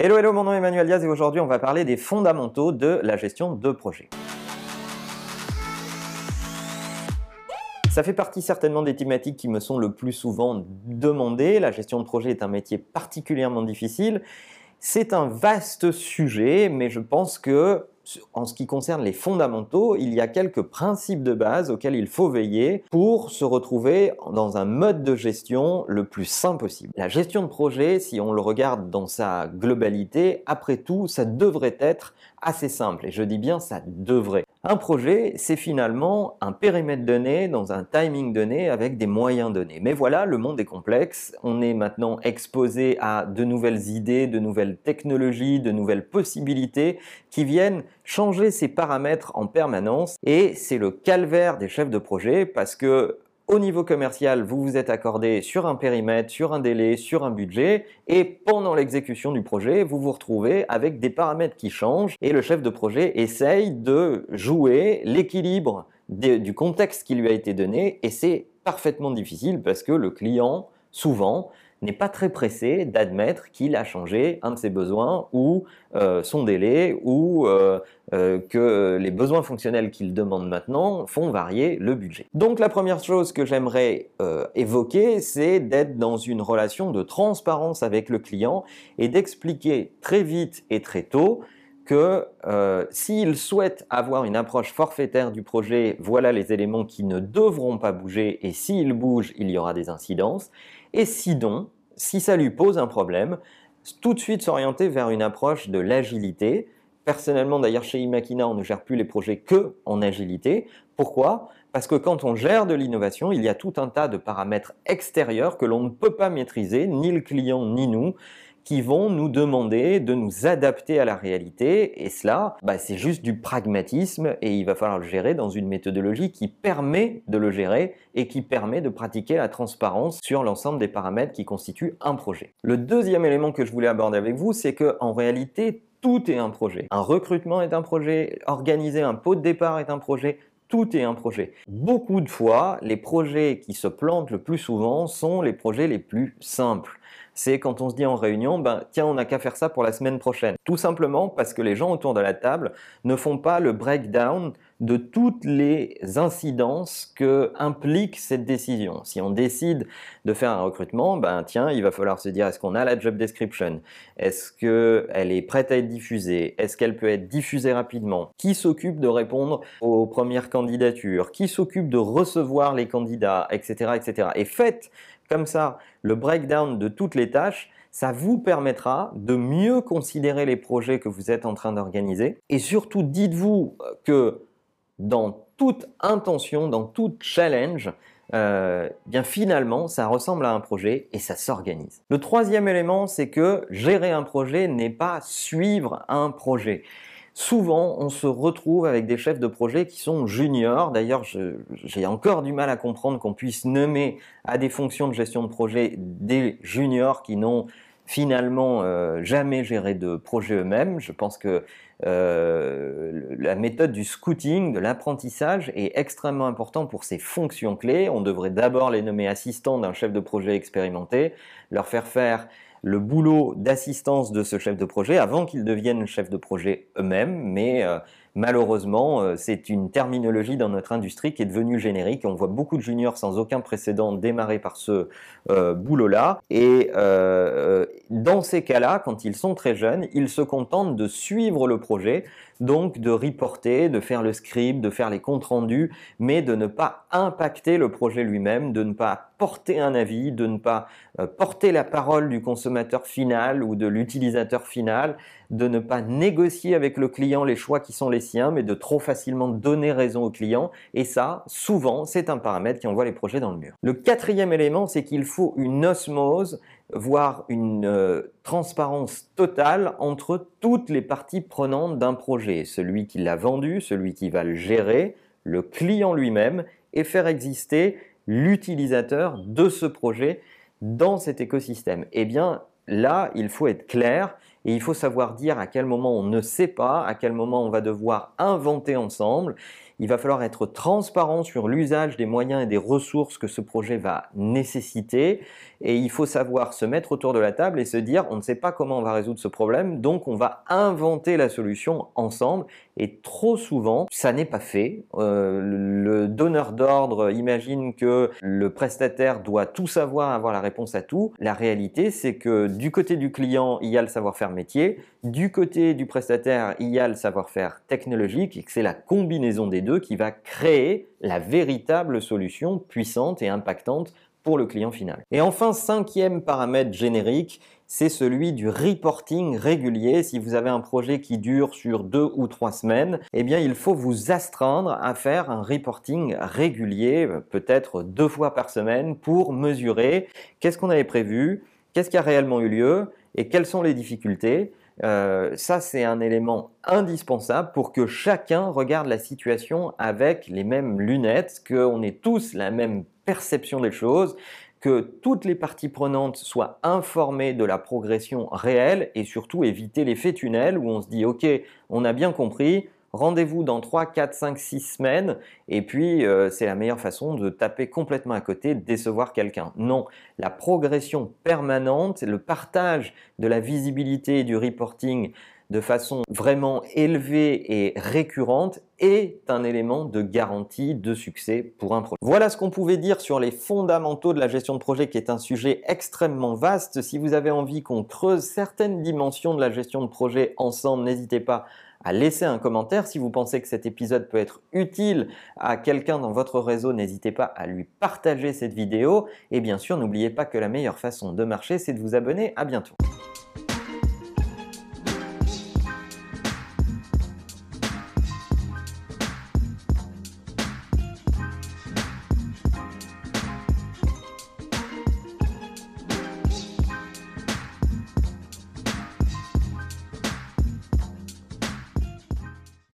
Hello, hello, mon nom est Emmanuel Diaz et aujourd'hui on va parler des fondamentaux de la gestion de projet. Ça fait partie certainement des thématiques qui me sont le plus souvent demandées. La gestion de projet est un métier particulièrement difficile. C'est un vaste sujet, mais je pense que en ce qui concerne les fondamentaux, il y a quelques principes de base auxquels il faut veiller pour se retrouver dans un mode de gestion le plus sain possible. La gestion de projet, si on le regarde dans sa globalité, après tout, ça devrait être assez simple. Et je dis bien ça devrait. Un projet, c'est finalement un périmètre donné dans un timing donné avec des moyens donnés. Mais voilà, le monde est complexe. On est maintenant exposé à de nouvelles idées, de nouvelles technologies, de nouvelles possibilités qui viennent changer ces paramètres en permanence. Et c'est le calvaire des chefs de projet parce que au niveau commercial, vous vous êtes accordé sur un périmètre, sur un délai, sur un budget, et pendant l'exécution du projet, vous vous retrouvez avec des paramètres qui changent, et le chef de projet essaye de jouer l'équilibre du contexte qui lui a été donné, et c'est parfaitement difficile parce que le client, souvent, n'est pas très pressé d'admettre qu'il a changé un de ses besoins ou euh, son délai ou euh, euh, que les besoins fonctionnels qu'il demande maintenant font varier le budget. Donc la première chose que j'aimerais évoquer, c'est d'être dans une relation de transparence avec le client et d'expliquer très vite et très tôt que s'il souhaite avoir une approche forfaitaire du projet, voilà les éléments qui ne devront pas bouger et s'ils bougent, il y aura des incidences. Et sinon, si ça lui pose un problème, tout de suite s'orienter vers une approche de l'agilité. Personnellement, d'ailleurs, chez Imakina, on ne gère plus les projets que en agilité. Pourquoi? Parce que quand on gère de l'innovation, il y a tout un tas de paramètres extérieurs que l'on ne peut pas maîtriser, ni le client ni nous, qui vont nous demander de nous adapter à la réalité. Et cela, bah, c'est juste du pragmatisme et il va falloir le gérer dans une méthodologie qui permet de le gérer et qui permet de pratiquer la transparence sur l'ensemble des paramètres qui constituent un projet. Le deuxième élément que je voulais aborder avec vous, c'est que en réalité, tout est un projet. Un recrutement est un projet, organiser un pot de départ est un projet, tout est un projet. Beaucoup de fois, les projets qui se plantent le plus souvent sont les projets les plus simples c'est quand on se dit en réunion, ben tiens, on n'a qu'à faire ça pour la semaine prochaine. Tout simplement parce que les gens autour de la table ne font pas le breakdown de toutes les incidences que implique cette décision. Si on décide de faire un recrutement, ben tiens, il va falloir se dire est-ce qu'on a la job description? Est-ce qu'elle est prête à être diffusée? Est-ce qu'elle peut être diffusée rapidement? Qui s'occupe de répondre aux premières candidatures? Qui s'occupe de recevoir les candidats, etc., etc. Et faites comme ça le breakdown de toutes les tâches, ça vous permettra de mieux considérer les projets que vous êtes en train d'organiser. Et surtout, dites-vous que dans toute intention, dans tout challenge, euh, bien finalement, ça ressemble à un projet et ça s'organise. Le troisième élément, c'est que gérer un projet n'est pas suivre un projet souvent on se retrouve avec des chefs de projet qui sont juniors. D'ailleurs, j'ai encore du mal à comprendre qu'on puisse nommer à des fonctions de gestion de projet des juniors qui n'ont finalement euh, jamais géré de projet eux-mêmes. Je pense que euh, la méthode du scouting, de l'apprentissage est extrêmement importante pour ces fonctions clés. On devrait d'abord les nommer assistants d'un chef de projet expérimenté, leur faire faire le boulot d'assistance de ce chef de projet avant qu'ils deviennent chef de projet eux-mêmes, mais euh, malheureusement, euh, c'est une terminologie dans notre industrie qui est devenue générique. On voit beaucoup de juniors sans aucun précédent démarrer par ce euh, boulot-là. Et dans ces cas-là, quand ils sont très jeunes, ils se contentent de suivre le projet, donc de reporter, de faire le script, de faire les comptes rendus, mais de ne pas impacter le projet lui-même, de ne pas porter un avis, de ne pas porter la parole du consommateur final ou de l'utilisateur final, de ne pas négocier avec le client les choix qui sont les siens, mais de trop facilement donner raison au client. Et ça, souvent, c'est un paramètre qui envoie les projets dans le mur. Le quatrième élément, c'est qu'il faut une osmose, voire une euh, transparence totale entre toutes les parties prenantes d'un projet. Celui qui l'a vendu, celui qui va le gérer, le client lui-même, et faire exister l'utilisateur de ce projet dans cet écosystème. Eh bien, là, il faut être clair et il faut savoir dire à quel moment on ne sait pas, à quel moment on va devoir inventer ensemble. Il va falloir être transparent sur l'usage des moyens et des ressources que ce projet va nécessiter. Et il faut savoir se mettre autour de la table et se dire, on ne sait pas comment on va résoudre ce problème, donc on va inventer la solution ensemble. Et trop souvent, ça n'est pas fait. Euh, le donneur d'ordre imagine que le prestataire doit tout savoir, avoir la réponse à tout. La réalité, c'est que du côté du client, il y a le savoir-faire métier, du côté du prestataire, il y a le savoir-faire technologique, et que c'est la combinaison des deux qui va créer la véritable solution puissante et impactante pour le client final. Et enfin, cinquième paramètre générique, c'est celui du reporting régulier. Si vous avez un projet qui dure sur deux ou trois semaines, eh bien, il faut vous astreindre à faire un reporting régulier, peut-être deux fois par semaine, pour mesurer qu'est-ce qu'on avait prévu, qu'est-ce qui a réellement eu lieu et quelles sont les difficultés. Euh, ça, c'est un élément indispensable pour que chacun regarde la situation avec les mêmes lunettes, qu'on ait tous la même perception des choses, que toutes les parties prenantes soient informées de la progression réelle et surtout éviter l'effet tunnel où on se dit ok, on a bien compris, rendez-vous dans 3, 4, 5, 6 semaines et puis euh, c'est la meilleure façon de taper complètement à côté, de décevoir quelqu'un. Non, la progression permanente, le partage de la visibilité et du reporting de façon vraiment élevée et récurrente est un élément de garantie de succès pour un projet. Voilà ce qu'on pouvait dire sur les fondamentaux de la gestion de projet qui est un sujet extrêmement vaste. Si vous avez envie qu'on creuse certaines dimensions de la gestion de projet ensemble, n'hésitez pas à laisser un commentaire. Si vous pensez que cet épisode peut être utile à quelqu'un dans votre réseau, n'hésitez pas à lui partager cette vidéo. Et bien sûr, n'oubliez pas que la meilleure façon de marcher, c'est de vous abonner. À bientôt.